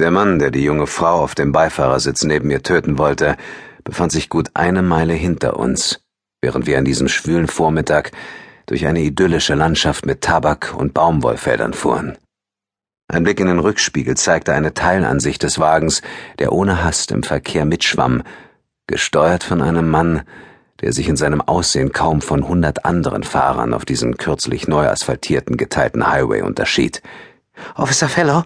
Der Mann, der die junge Frau auf dem Beifahrersitz neben mir töten wollte, befand sich gut eine Meile hinter uns, während wir an diesem schwülen Vormittag durch eine idyllische Landschaft mit Tabak- und Baumwollfeldern fuhren. Ein Blick in den Rückspiegel zeigte eine Teilansicht des Wagens, der ohne Hast im Verkehr mitschwamm, gesteuert von einem Mann, der sich in seinem Aussehen kaum von hundert anderen Fahrern auf diesem kürzlich neu asphaltierten geteilten Highway unterschied. Officer Fellow,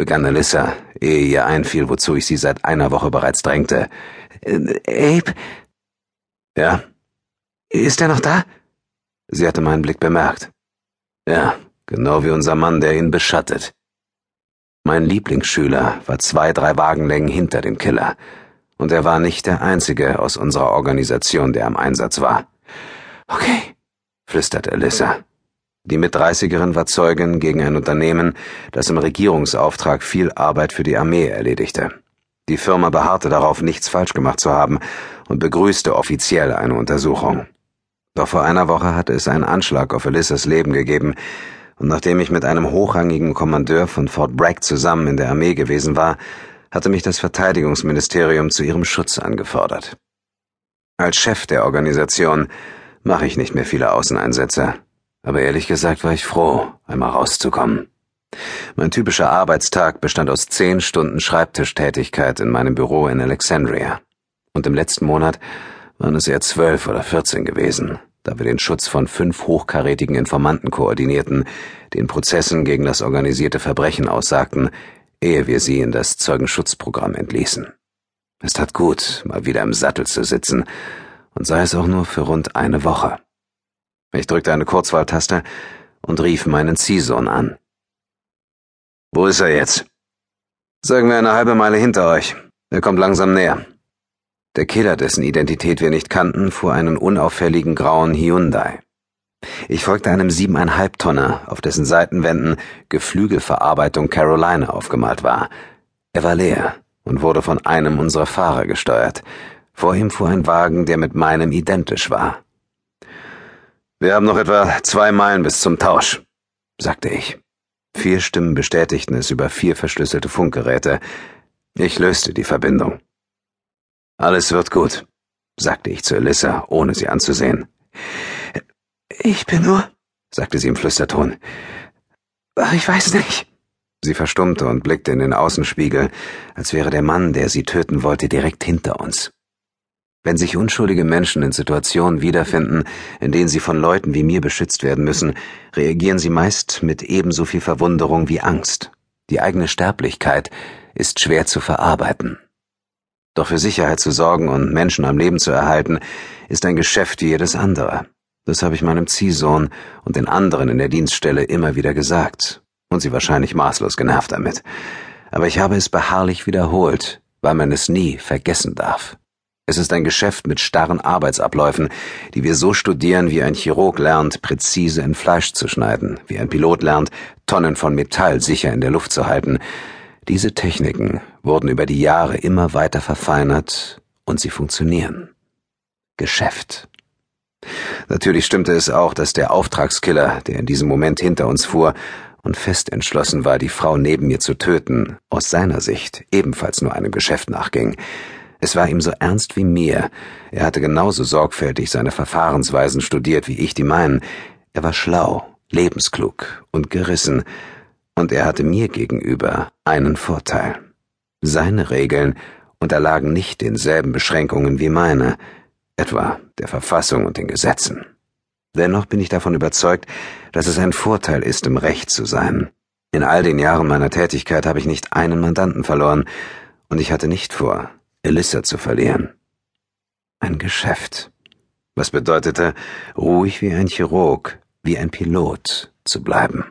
begann Alyssa, ehe ihr einfiel, wozu ich sie seit einer Woche bereits drängte. Äh, Abe? Ja? Ist er noch da? Sie hatte meinen Blick bemerkt. Ja, genau wie unser Mann, der ihn beschattet. Mein Lieblingsschüler war zwei, drei Wagenlängen hinter dem Killer. Und er war nicht der einzige aus unserer Organisation, der am Einsatz war. Okay, flüsterte Alyssa. Die Mitdreißigerin war Zeugin gegen ein Unternehmen, das im Regierungsauftrag viel Arbeit für die Armee erledigte. Die Firma beharrte darauf, nichts falsch gemacht zu haben und begrüßte offiziell eine Untersuchung. Doch vor einer Woche hatte es einen Anschlag auf Alissas Leben gegeben, und nachdem ich mit einem hochrangigen Kommandeur von Fort Bragg zusammen in der Armee gewesen war, hatte mich das Verteidigungsministerium zu ihrem Schutz angefordert. Als Chef der Organisation mache ich nicht mehr viele Außeneinsätze, aber ehrlich gesagt war ich froh, einmal rauszukommen. Mein typischer Arbeitstag bestand aus zehn Stunden Schreibtischtätigkeit in meinem Büro in Alexandria. Und im letzten Monat waren es eher zwölf oder vierzehn gewesen, da wir den Schutz von fünf hochkarätigen Informanten koordinierten, den Prozessen gegen das organisierte Verbrechen aussagten, ehe wir sie in das Zeugenschutzprogramm entließen. Es tat gut, mal wieder im Sattel zu sitzen, und sei es auch nur für rund eine Woche. Ich drückte eine Kurzwahltaste und rief meinen Ziehsohn an. Wo ist er jetzt? Sagen wir eine halbe Meile hinter euch. Er kommt langsam näher. Der Killer, dessen Identität wir nicht kannten, fuhr einen unauffälligen grauen Hyundai. Ich folgte einem siebeneinhalb Tonner, auf dessen Seitenwänden Geflügelverarbeitung Carolina aufgemalt war. Er war leer und wurde von einem unserer Fahrer gesteuert. Vor ihm fuhr ein Wagen, der mit meinem identisch war. Wir haben noch etwa zwei Meilen bis zum Tausch, sagte ich. Vier Stimmen bestätigten es über vier verschlüsselte Funkgeräte. Ich löste die Verbindung. Alles wird gut, sagte ich zu Alyssa, ohne sie anzusehen. Ich bin nur, sagte sie im Flüsterton. Ich weiß nicht. Sie verstummte und blickte in den Außenspiegel, als wäre der Mann, der sie töten wollte, direkt hinter uns. Wenn sich unschuldige Menschen in Situationen wiederfinden, in denen sie von Leuten wie mir beschützt werden müssen, reagieren sie meist mit ebenso viel Verwunderung wie Angst. Die eigene Sterblichkeit ist schwer zu verarbeiten. Doch für Sicherheit zu sorgen und Menschen am Leben zu erhalten, ist ein Geschäft wie jedes andere. Das habe ich meinem Ziehsohn und den anderen in der Dienststelle immer wieder gesagt, und sie wahrscheinlich maßlos genervt damit. Aber ich habe es beharrlich wiederholt, weil man es nie vergessen darf. Es ist ein Geschäft mit starren Arbeitsabläufen, die wir so studieren, wie ein Chirurg lernt, präzise in Fleisch zu schneiden, wie ein Pilot lernt, Tonnen von Metall sicher in der Luft zu halten. Diese Techniken wurden über die Jahre immer weiter verfeinert und sie funktionieren. Geschäft. Natürlich stimmte es auch, dass der Auftragskiller, der in diesem Moment hinter uns fuhr und fest entschlossen war, die Frau neben mir zu töten, aus seiner Sicht ebenfalls nur einem Geschäft nachging. Es war ihm so ernst wie mir. Er hatte genauso sorgfältig seine Verfahrensweisen studiert wie ich die meinen. Er war schlau, lebensklug und gerissen, und er hatte mir gegenüber einen Vorteil. Seine Regeln unterlagen nicht denselben Beschränkungen wie meine, etwa der Verfassung und den Gesetzen. Dennoch bin ich davon überzeugt, dass es ein Vorteil ist, im Recht zu sein. In all den Jahren meiner Tätigkeit habe ich nicht einen Mandanten verloren, und ich hatte nicht vor, Elissa zu verlieren. Ein Geschäft. Was bedeutete, ruhig wie ein Chirurg, wie ein Pilot zu bleiben.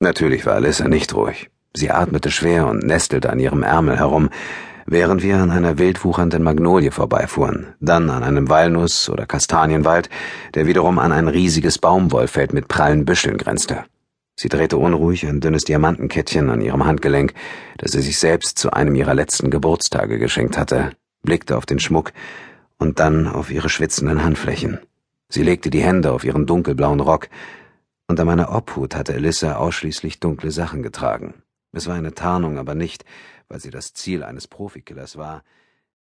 Natürlich war Elissa nicht ruhig. Sie atmete schwer und nestelte an ihrem Ärmel herum, während wir an einer wildwuchernden Magnolie vorbeifuhren, dann an einem Walnuss- oder Kastanienwald, der wiederum an ein riesiges Baumwollfeld mit prallen Büscheln grenzte. Sie drehte unruhig ein dünnes Diamantenkettchen an ihrem Handgelenk, das sie sich selbst zu einem ihrer letzten Geburtstage geschenkt hatte, blickte auf den Schmuck und dann auf ihre schwitzenden Handflächen. Sie legte die Hände auf ihren dunkelblauen Rock. Unter meiner Obhut hatte Elissa ausschließlich dunkle Sachen getragen. Es war eine Tarnung, aber nicht, weil sie das Ziel eines Profikillers war,